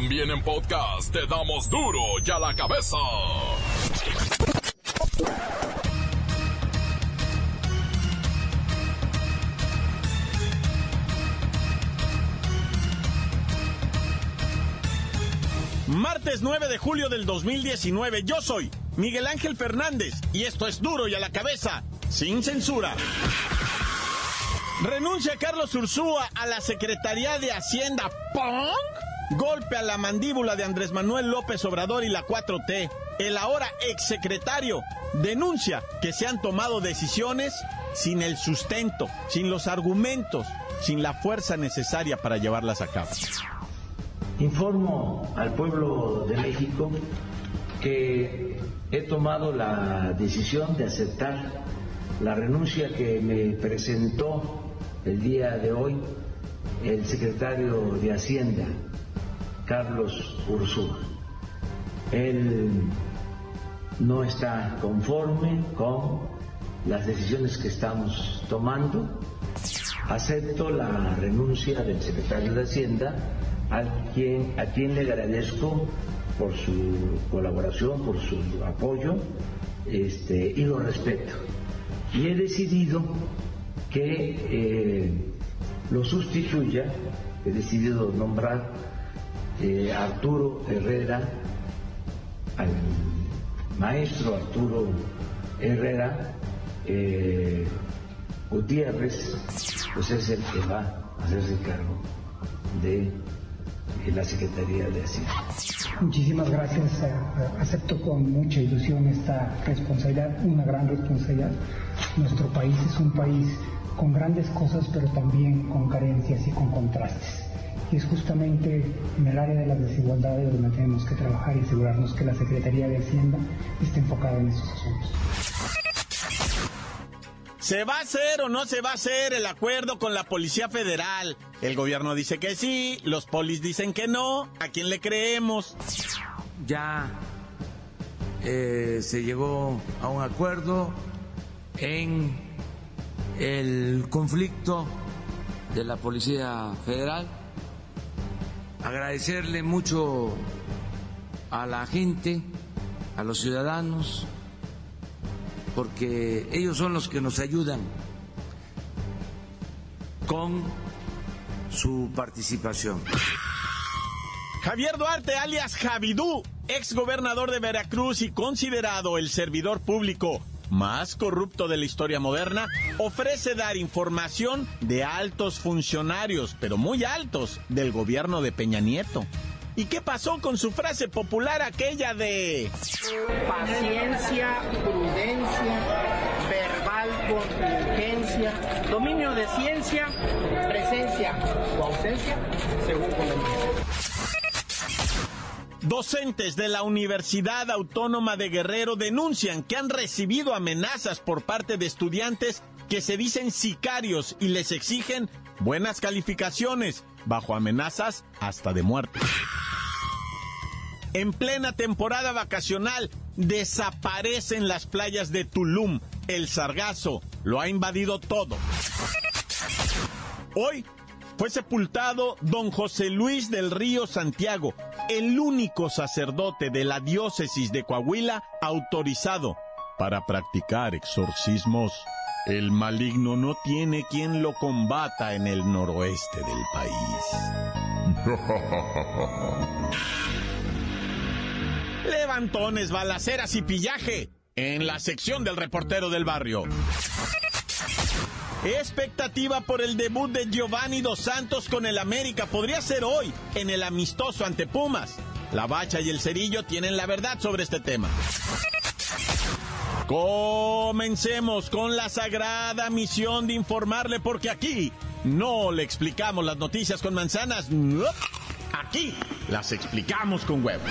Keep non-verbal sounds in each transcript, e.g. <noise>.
También en podcast te damos duro y a la cabeza. Martes 9 de julio del 2019, yo soy Miguel Ángel Fernández y esto es duro y a la cabeza, sin censura. Renuncia Carlos Ursúa a la Secretaría de Hacienda. ¿Pong? Golpe a la mandíbula de Andrés Manuel López Obrador y la 4T. El ahora exsecretario denuncia que se han tomado decisiones sin el sustento, sin los argumentos, sin la fuerza necesaria para llevarlas a cabo. Informo al pueblo de México que he tomado la decisión de aceptar la renuncia que me presentó el día de hoy el secretario de Hacienda, Carlos Ursúa. Él no está conforme con las decisiones que estamos tomando. Acepto la renuncia del secretario de Hacienda, a quien, a quien le agradezco por su colaboración, por su apoyo, este, y lo respeto. Y he decidido que eh, lo sustituya, he decidido nombrar eh, Arturo Herrera, al maestro Arturo Herrera eh, Gutiérrez, pues es el que va a hacerse cargo de la Secretaría de Hacienda. Muchísimas gracias. Acepto con mucha ilusión esta responsabilidad, una gran responsabilidad. Nuestro país es un país con grandes cosas, pero también con carencias y con contrastes. Y es justamente en el área de las desigualdades donde tenemos que trabajar y asegurarnos que la Secretaría de Hacienda esté enfocada en esos asuntos. ¿Se va a hacer o no se va a hacer el acuerdo con la Policía Federal? El gobierno dice que sí, los polis dicen que no. ¿A quién le creemos? Ya eh, se llegó a un acuerdo en el conflicto de la Policía Federal. Agradecerle mucho a la gente, a los ciudadanos, porque ellos son los que nos ayudan con su participación. Javier Duarte, alias Javidú, ex gobernador de Veracruz y considerado el servidor público más corrupto de la historia moderna, ofrece dar información de altos funcionarios, pero muy altos, del gobierno de Peña Nieto. ¿Y qué pasó con su frase popular aquella de... Paciencia, prudencia, verbal contingencia, dominio de ciencia, presencia o ausencia, según conveniencia. Docentes de la Universidad Autónoma de Guerrero denuncian que han recibido amenazas por parte de estudiantes que se dicen sicarios y les exigen buenas calificaciones, bajo amenazas hasta de muerte. En plena temporada vacacional, desaparecen las playas de Tulum. El sargazo lo ha invadido todo. Hoy fue sepultado don José Luis del Río Santiago, el único sacerdote de la diócesis de Coahuila autorizado para practicar exorcismos. El maligno no tiene quien lo combata en el noroeste del país. <laughs> Levantones, balaceras y pillaje en la sección del reportero del barrio. Expectativa por el debut de Giovanni Dos Santos con el América podría ser hoy en el amistoso ante Pumas. La Bacha y el Cerillo tienen la verdad sobre este tema. Comencemos con la sagrada misión de informarle porque aquí no le explicamos las noticias con manzanas, aquí las explicamos con huevos.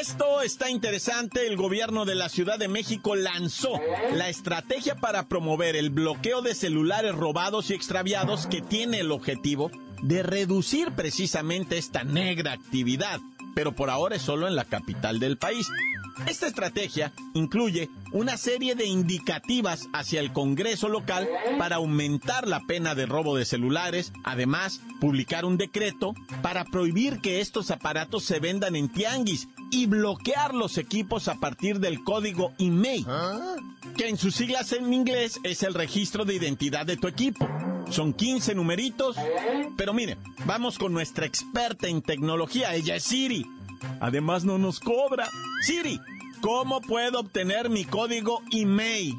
Esto está interesante. El gobierno de la Ciudad de México lanzó la estrategia para promover el bloqueo de celulares robados y extraviados que tiene el objetivo de reducir precisamente esta negra actividad, pero por ahora es solo en la capital del país. Esta estrategia incluye una serie de indicativas hacia el Congreso local para aumentar la pena de robo de celulares, además publicar un decreto para prohibir que estos aparatos se vendan en tianguis y bloquear los equipos a partir del código email, que en sus siglas en inglés es el registro de identidad de tu equipo. Son 15 numeritos, pero mire, vamos con nuestra experta en tecnología, ella es Siri. Además no nos cobra. Siri, ¿cómo puedo obtener mi código email?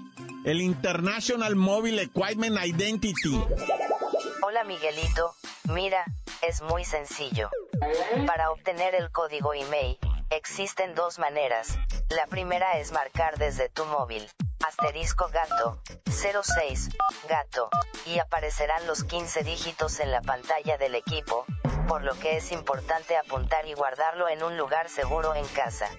El International Mobile Equipment Identity. Hola Miguelito, mira, es muy sencillo. Para obtener el código email, existen dos maneras. La primera es marcar desde tu móvil, asterisco gato, 06, gato, y aparecerán los 15 dígitos en la pantalla del equipo, por lo que es importante apuntar y guardarlo en un lugar seguro en casa.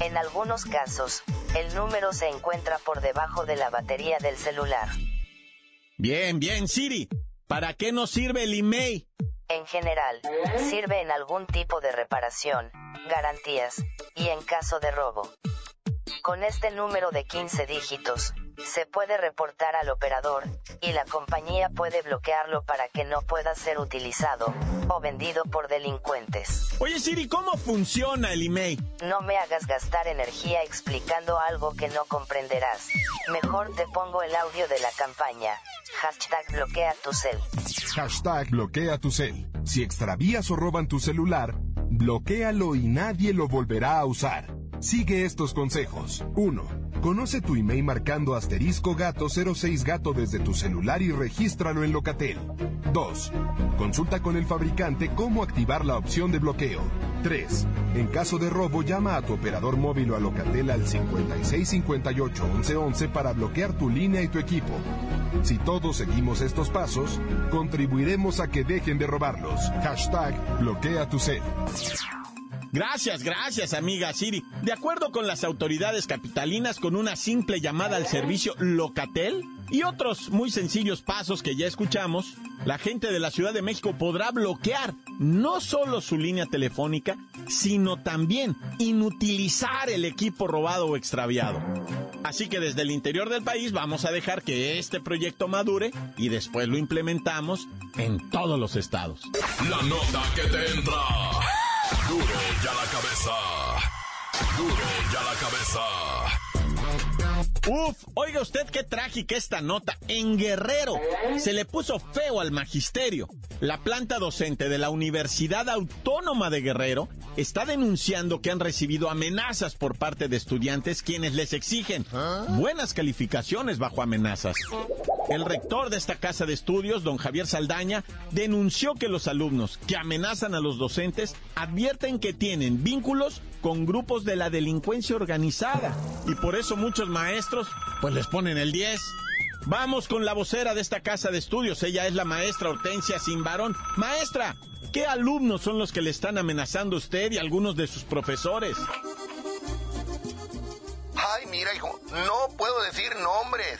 En algunos casos, el número se encuentra por debajo de la batería del celular. Bien, bien, Siri. ¿Para qué nos sirve el email? En general, sirve en algún tipo de reparación, garantías, y en caso de robo. Con este número de 15 dígitos, se puede reportar al operador, y la compañía puede bloquearlo para que no pueda ser utilizado o vendido por delincuentes. Oye Siri, ¿cómo funciona el email? No me hagas gastar energía explicando algo que no comprenderás. Mejor te pongo el audio de la campaña. Hashtag bloquea tu cel. Hashtag bloquea tu cel. Si extravías o roban tu celular, bloquéalo y nadie lo volverá a usar. Sigue estos consejos. 1. Conoce tu email marcando asterisco gato 06 gato desde tu celular y regístralo en Locatel. 2. Consulta con el fabricante cómo activar la opción de bloqueo. 3. En caso de robo, llama a tu operador móvil o a Locatel al 5658 1111 para bloquear tu línea y tu equipo. Si todos seguimos estos pasos, contribuiremos a que dejen de robarlos. Hashtag bloquea tu cel. Gracias, gracias, amiga Siri. De acuerdo con las autoridades capitalinas, con una simple llamada al servicio Locatel y otros muy sencillos pasos que ya escuchamos, la gente de la Ciudad de México podrá bloquear no solo su línea telefónica, sino también inutilizar el equipo robado o extraviado. Así que desde el interior del país vamos a dejar que este proyecto madure y después lo implementamos en todos los estados. La nota que te entra. Duro ya la cabeza. Duro ya la cabeza. Uf, oiga usted qué trágica esta nota. En Guerrero se le puso feo al magisterio. La planta docente de la Universidad Autónoma de Guerrero está denunciando que han recibido amenazas por parte de estudiantes quienes les exigen buenas calificaciones bajo amenazas. El rector de esta casa de estudios, don Javier Saldaña, denunció que los alumnos que amenazan a los docentes advierten que tienen vínculos con grupos de la delincuencia organizada y por eso muchos maestros pues les ponen el 10. Vamos con la vocera de esta casa de estudios, ella es la maestra Hortensia Simbarón. Maestra, ¿qué alumnos son los que le están amenazando a usted y algunos de sus profesores? Ay, mira, hijo, no puedo decir nombres,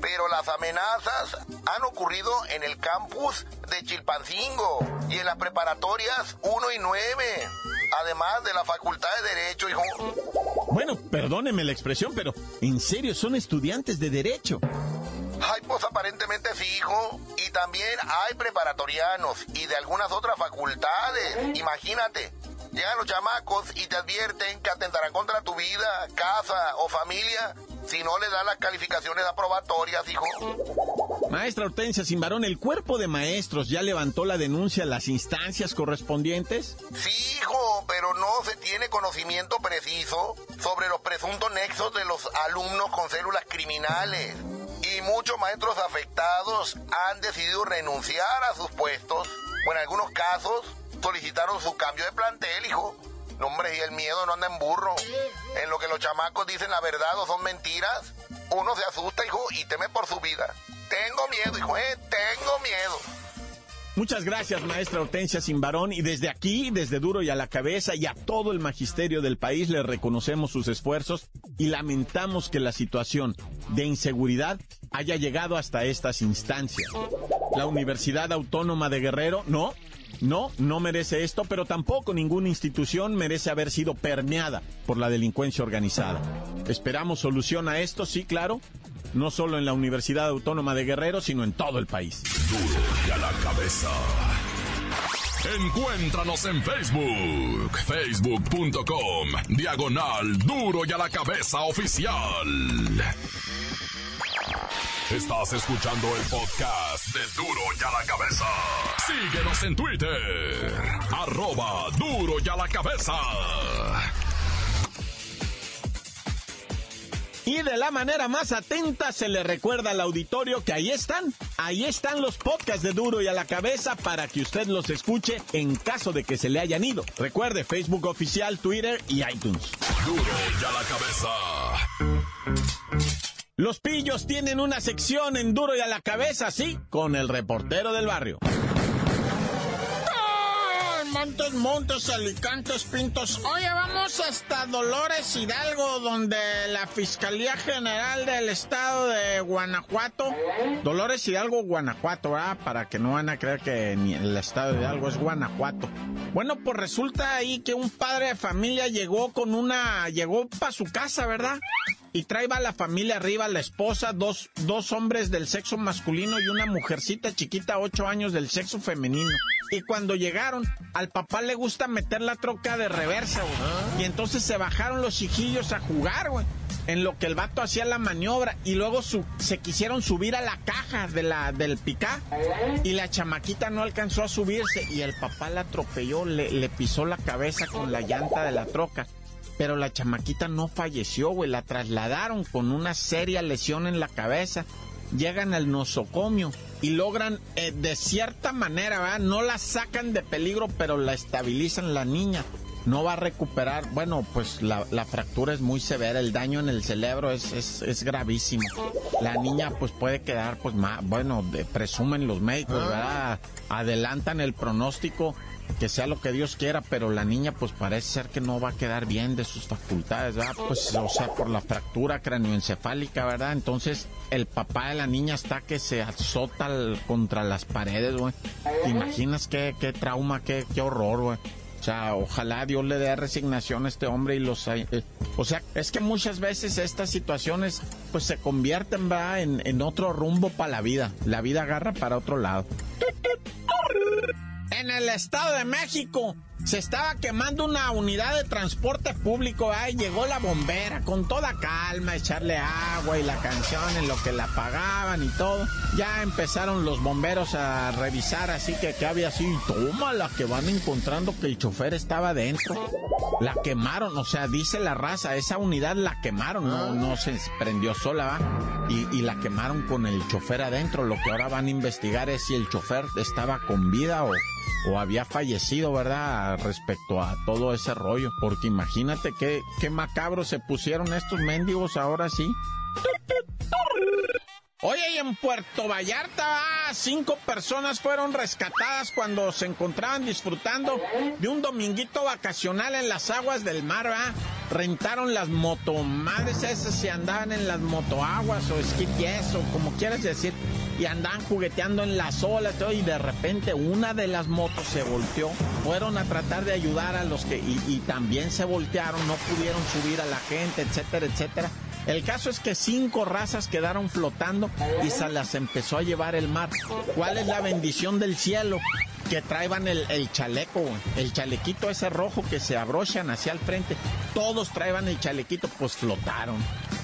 pero las amenazas han ocurrido en el campus de Chilpancingo y en las preparatorias 1 y 9, además de la Facultad de Derecho, hijo. Bueno, perdóneme la expresión, pero en serio son estudiantes de derecho. Ay, pues aparentemente sí, hijo. Y también hay preparatorianos y de algunas otras facultades. Imagínate, llegan los chamacos y te advierten que atentarán contra tu vida, casa o familia si no le dan las calificaciones aprobatorias, hijo. Maestra Hortensia Simbarón, ¿el cuerpo de maestros ya levantó la denuncia a las instancias correspondientes? Sí, hijo, pero no se tiene conocimiento preciso sobre los presuntos nexos de los alumnos con células criminales. Y muchos maestros afectados han decidido renunciar a sus puestos, o en algunos casos solicitaron su cambio de plantel, hijo. No, hombre, y el miedo no anda en burro. En lo que los chamacos dicen la verdad o son mentiras, uno se asusta, hijo, y teme por su vida. Tengo miedo, hijo, eh, tengo miedo. Muchas gracias, maestra Hortensia Simbarón. Y desde aquí, desde Duro y a la Cabeza y a todo el magisterio del país, le reconocemos sus esfuerzos y lamentamos que la situación de inseguridad haya llegado hasta estas instancias. La Universidad Autónoma de Guerrero, no, no, no merece esto, pero tampoco ninguna institución merece haber sido permeada por la delincuencia organizada. Esperamos solución a esto, sí, claro, no solo en la Universidad Autónoma de Guerrero, sino en todo el país. Duro y a la cabeza. Encuéntranos en Facebook, facebook.com, diagonal duro y a la cabeza oficial. Estás escuchando el podcast de Duro y a la cabeza. Síguenos en Twitter, arroba duro y a la cabeza. Y de la manera más atenta se le recuerda al auditorio que ahí están, ahí están los podcasts de Duro y a la cabeza para que usted los escuche en caso de que se le hayan ido. Recuerde Facebook oficial, Twitter y iTunes. Duro y a la cabeza. Los pillos tienen una sección en Duro y a la cabeza, sí, con el reportero del barrio. Montes, Montes, Alicantes, Pintos. Oye, vamos hasta Dolores Hidalgo, donde la Fiscalía General del Estado de Guanajuato. Dolores Hidalgo, Guanajuato, ¿verdad? Para que no van a creer que el Estado de Hidalgo es Guanajuato. Bueno, pues resulta ahí que un padre de familia llegó con una. llegó para su casa, ¿verdad? Y trae a la familia arriba, la esposa, dos, dos hombres del sexo masculino y una mujercita chiquita, ocho años del sexo femenino. Y cuando llegaron, al papá le gusta meter la troca de reversa, güey. Ah. Y entonces se bajaron los hijillos a jugar, güey. En lo que el vato hacía la maniobra y luego se quisieron subir a la caja de la, del picá y la chamaquita no alcanzó a subirse y el papá la atropelló, le, le pisó la cabeza con la llanta de la troca pero la chamaquita no falleció, güey. La trasladaron con una seria lesión en la cabeza. Llegan al nosocomio y logran, eh, de cierta manera, ¿verdad? No la sacan de peligro, pero la estabilizan la niña. No va a recuperar, bueno, pues la, fractura es muy severa, el daño en el cerebro es, es, es gravísimo. La niña pues puede quedar, pues más, bueno, presumen los médicos, ¿verdad? Adelantan el pronóstico que sea lo que Dios quiera, pero la niña pues parece ser que no va a quedar bien de sus facultades, ¿verdad? Pues, o sea, por la fractura cranioencefálica, ¿verdad? Entonces, el papá de la niña está que se azota contra las paredes, güey. ¿Te imaginas qué, qué trauma, qué, qué horror, güey? O sea, ojalá Dios le dé resignación a este hombre y los... Eh, o sea, es que muchas veces estas situaciones pues se convierten, ¿verdad? En, en otro rumbo para la vida. La vida agarra para otro lado. En el Estado de México se estaba quemando una unidad de transporte público. Ahí llegó la bombera con toda calma, echarle agua y la canción en lo que la pagaban y todo. Ya empezaron los bomberos a revisar, así que que había así, toma la que van encontrando que el chofer estaba dentro. La quemaron, o sea, dice la raza, esa unidad la quemaron, no, no se prendió sola. Y, y la quemaron con el chofer adentro. Lo que ahora van a investigar es si el chofer estaba con vida o o había fallecido, ¿verdad? Respecto a todo ese rollo. Porque imagínate qué, qué macabros se pusieron estos mendigos ahora sí. Oye, y en Puerto Vallarta, cinco personas fueron rescatadas cuando se encontraban disfrutando de un dominguito vacacional en las aguas del mar, ¿verdad? Rentaron las motomadres esas y andaban en las motoaguas o esquí o como quieras decir y andaban jugueteando en las olas y de repente una de las motos se volteó. Fueron a tratar de ayudar a los que y, y también se voltearon, no pudieron subir a la gente, etcétera, etcétera. El caso es que cinco razas quedaron flotando y se las empezó a llevar el mar. ¿Cuál es la bendición del cielo? Que traían el, el chaleco, el chalequito ese rojo que se abrochan hacia el frente. Todos traían el chalequito, pues flotaron.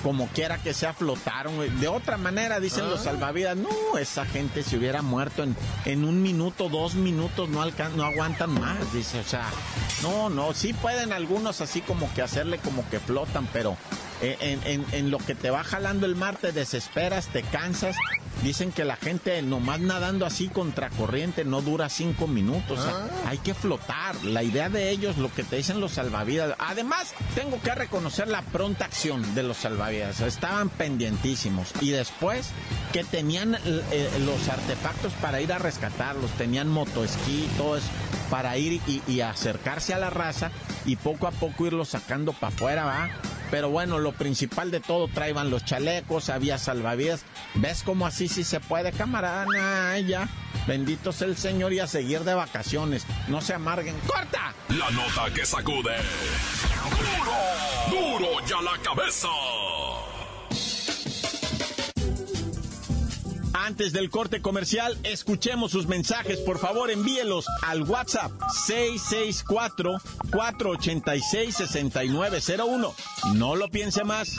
Como quiera que sea, flotaron. De otra manera, dicen los ah. salvavidas, no, esa gente se hubiera muerto en, en un minuto, dos minutos, no, alcan no aguantan más, dice. O sea, no, no, sí pueden algunos así como que hacerle como que flotan, pero en, en, en, lo que te va jalando el mar te desesperas, te cansas dicen que la gente nomás nadando así contracorriente no dura cinco minutos. O sea, ah. hay que flotar. La idea de ellos, lo que te dicen los salvavidas. Además, tengo que reconocer la pronta acción de los salvavidas. Estaban pendientísimos. Y después que tenían eh, los artefactos para ir a rescatarlos, tenían motoesquí, todo eso, para ir y, y acercarse a la raza y poco a poco irlos sacando para afuera, ¿va? Pero bueno, lo principal de todo, traían los chalecos, había salvavidas. ¿Ves cómo así sí se puede, camarada? ya. Bendito sea el Señor y a seguir de vacaciones. No se amarguen. ¡Corta! La nota que sacude. ¡Duro! ¡Duro ya la cabeza! Antes del corte comercial, escuchemos sus mensajes. Por favor, envíelos al WhatsApp 664-486-6901. No lo piense más.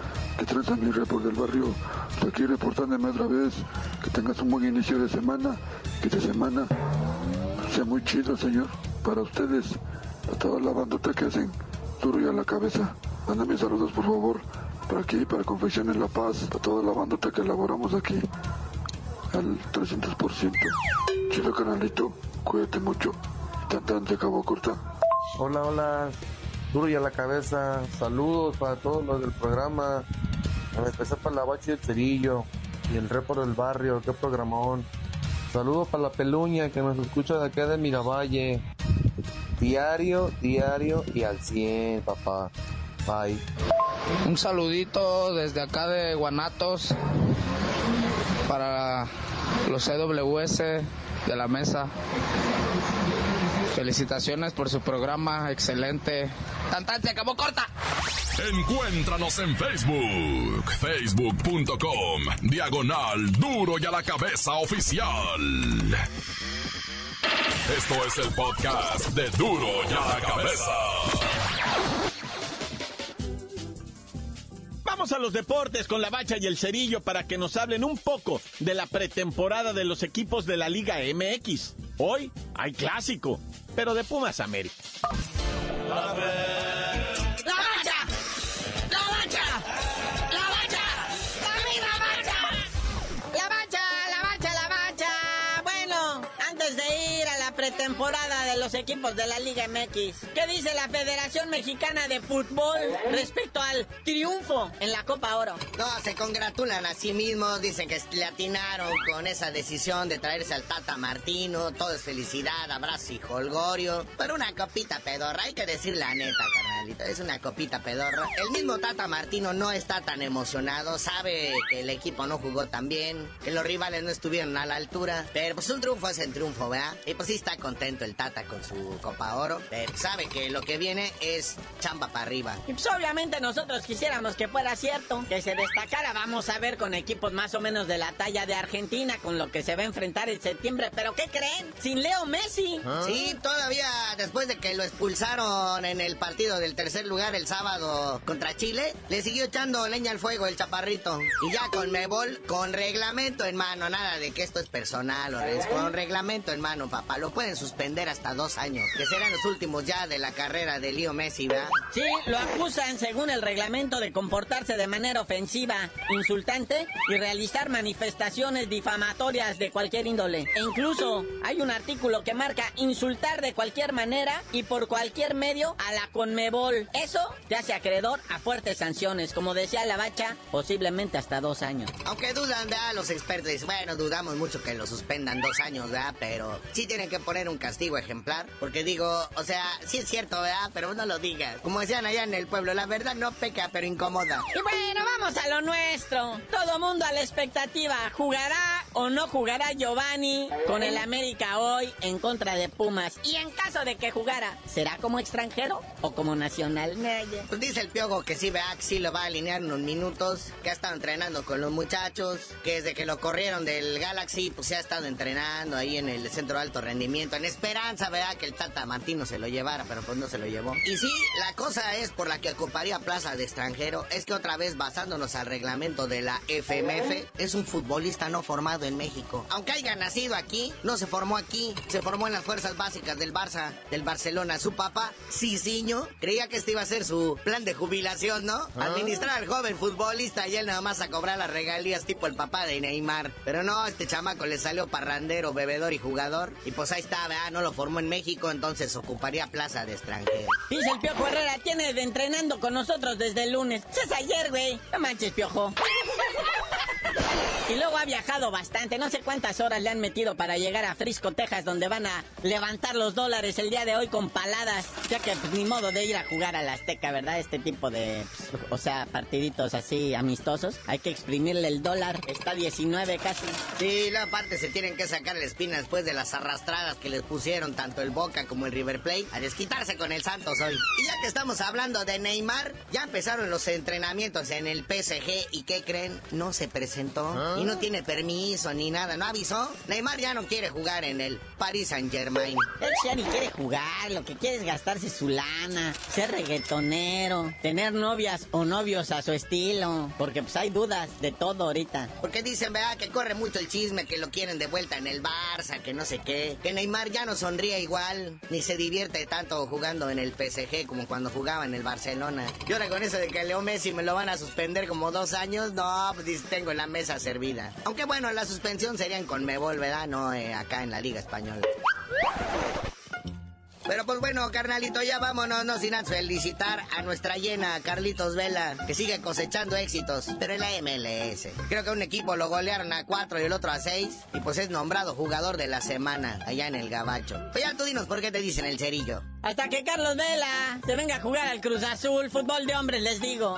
Que trata mi report del barrio. Aquí reportándome otra vez. Que tengas un buen inicio de semana. Que esta semana sea muy chido, señor. Para ustedes, a toda la bandota que hacen duro y a la cabeza. Mándame saludos, por favor. Para aquí, para Confecciones La Paz. A toda la bandota que elaboramos aquí. Al 300%. Chido canalito. Cuídate mucho. Tan tan te acabo corta. Hola, hola. Duro y a la cabeza. Saludos para todos los del programa. En especial para la Bachi del Cerillo y el report del barrio. Qué programón. Saludos para la Peluña que nos escucha de acá de Miravalle. Diario, diario y al 100, papá. Bye. Un saludito desde acá de Guanatos para los CWS de la mesa. Felicitaciones por su programa, excelente. Tantante, acabó corta. Encuéntranos en Facebook, facebook.com, diagonal duro y a la cabeza oficial. Esto es el podcast de duro y a la cabeza. Vamos a los deportes con la bacha y el cerillo para que nos hablen un poco de la pretemporada de los equipos de la Liga MX. Hoy hay clásico pero de Pumas América. Temporada de los equipos de la Liga MX. ¿Qué dice la Federación Mexicana de Fútbol respecto al triunfo en la Copa Oro? No, se congratulan a sí mismos, dicen que le atinaron con esa decisión de traerse al Tata Martino, todo es felicidad, abrazo y holgorio, pero una copita pedorra, hay que decir la neta, carnalito, es una copita pedorra. El mismo Tata Martino no está tan emocionado, sabe que el equipo no jugó tan bien, que los rivales no estuvieron a la altura, pero pues un triunfo es el triunfo, ¿verdad? Y pues sí está contento el Tata con su Copa Oro. Pero sabe que lo que viene es chamba para arriba. Y pues obviamente nosotros quisiéramos que fuera cierto, que se destacara. Vamos a ver con equipos más o menos de la talla de Argentina, con lo que se va a enfrentar en septiembre. ¿Pero qué creen? Sin Leo Messi. ¿Ah? Sí, todavía después de que lo expulsaron en el partido del tercer lugar el sábado contra Chile, le siguió echando leña al fuego el chaparrito. Y ya con Mebol, con reglamento en mano, nada de que esto es personal, o con reglamento en mano, papá. Lo pueden suspender hasta dos años, que serán los últimos ya de la carrera de Leo Messi, ¿verdad? Sí, lo acusan según el reglamento de comportarse de manera ofensiva, insultante y realizar manifestaciones difamatorias de cualquier índole. E incluso hay un artículo que marca insultar de cualquier manera y por cualquier medio a la Conmebol. Eso te hace acreedor a fuertes sanciones, como decía la bacha, posiblemente hasta dos años. Aunque dudan, ¿verdad? Los expertos, bueno, dudamos mucho que lo suspendan dos años, ¿verdad? Pero sí tienen que poner un castigo ejemplar, porque digo, o sea, sí es cierto, ¿verdad? Pero no lo digas. Como decían allá en el pueblo, la verdad no peca, pero incomoda. Y bueno, vamos a lo nuestro. Todo mundo a la expectativa. ¿Jugará o no jugará Giovanni con el América hoy en contra de Pumas? Y en caso de que jugara, ¿será como extranjero o como nacional? Pues dice el Piogo que sí, vea, que sí lo va a alinear unos minutos, que ha estado entrenando con los muchachos, que desde que lo corrieron del Galaxy, pues se ha estado entrenando ahí en el centro de alto rendimiento, en esperanza, vea, que el Tata Martino se lo llevara, pero pues no se lo llevó. Y sí, la cosa es por la que ocuparía plaza de extranjero, es que otra vez basándonos al reglamento de la FMF, es un futbolista no formado en México. Aunque haya nacido aquí, no se formó aquí, se formó en las fuerzas básicas del Barça, del Barcelona. Su papá, Ciciño, creía que este iba a ser su plan de jubilación, ¿no? Ah. Administrar al joven futbolista y él nada más a cobrar las regalías tipo el papá de Neymar. Pero no, este chamaco le salió parrandero, bebedor y jugador. Y pues ahí está, ¿verdad? No lo formó en México, entonces ocuparía plaza de extranjero. Dice el Piojo Herrera, tiene de entrenando con nosotros desde el lunes. Es ayer, güey. No manches, Piojo. Y luego ha viajado bastante, no sé cuántas horas le han metido para llegar a Frisco, Texas, donde van a levantar los dólares el día de hoy con paladas, ya que pues, ni modo de ir a jugar a la Azteca, ¿verdad? Este tipo de, pues, o sea, partiditos así amistosos. Hay que exprimirle el dólar, está 19 casi. Sí, la parte se tienen que sacar la espina después de las arrastradas que les pusieron tanto el Boca como el River Plate a desquitarse con el Santos hoy. Y ya que estamos hablando de Neymar, ya empezaron los entrenamientos en el PSG y ¿qué creen? No se presentó. ¿Ah? y no tiene permiso ni nada, ¿no avisó? Neymar ya no quiere jugar en el Paris Saint Germain. Él ya ni quiere jugar, lo que quiere es gastarse su lana, ser reggaetonero, tener novias o novios a su estilo, porque pues hay dudas de todo ahorita. Porque dicen, vea, que corre mucho el chisme, que lo quieren de vuelta en el Barça, que no sé qué, que Neymar ya no sonríe igual, ni se divierte tanto jugando en el PSG como cuando jugaba en el Barcelona. Y ahora con eso de que Leo Messi me lo van a suspender como dos años, no, pues tengo la mesa servida. Aunque bueno, la suspensión sería en Conmebol, ¿verdad? No eh, acá en la Liga Española. Pero pues bueno, carnalito, ya vámonos, no sin antes felicitar a nuestra llena, Carlitos Vela, que sigue cosechando éxitos, pero en la MLS. Creo que un equipo lo golearon a cuatro y el otro a seis, y pues es nombrado jugador de la semana allá en el Gabacho. Pues ya tú dinos por qué te dicen el cerillo. Hasta que Carlos Vela se venga a jugar al Cruz Azul, fútbol de hombres, les digo.